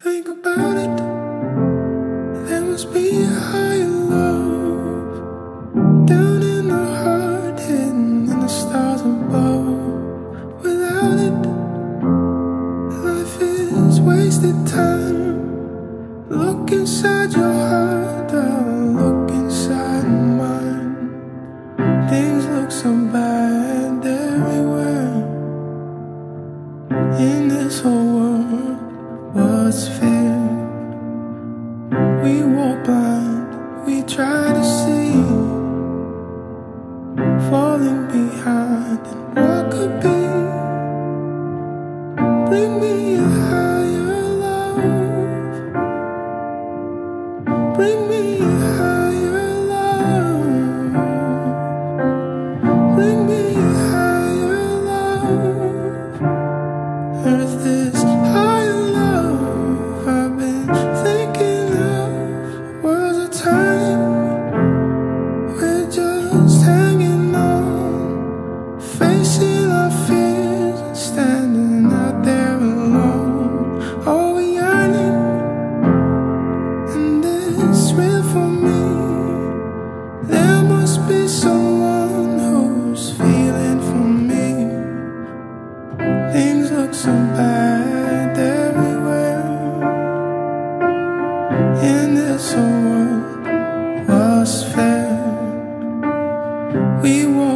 Think about it. There must be a higher love down in the heart, hidden in the stars above. Without it, life is wasted time. Look inside your heart, I'll look inside mine. Things look so bad. We walk blind, we try to see. Falling behind and what could be. Bring me higher.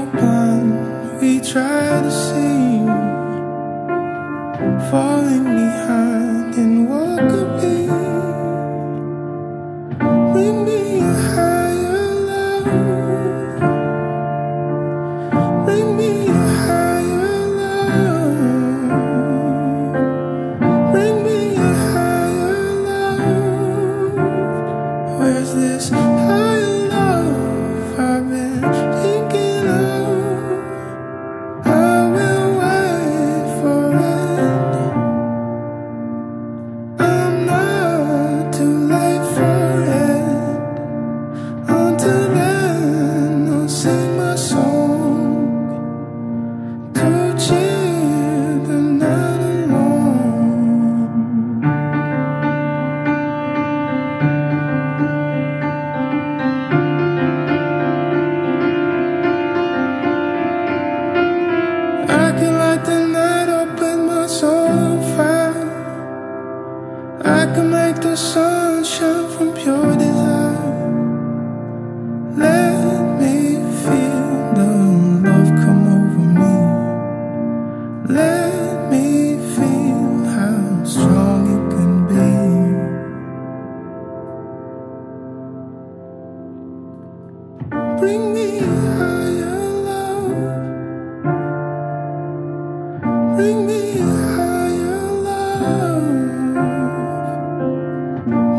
open, we try to see you falling behind. can make the sun shine from pure desire. Let me feel the love come over me. Let me feel how strong it can be. Bring me.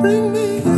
bring me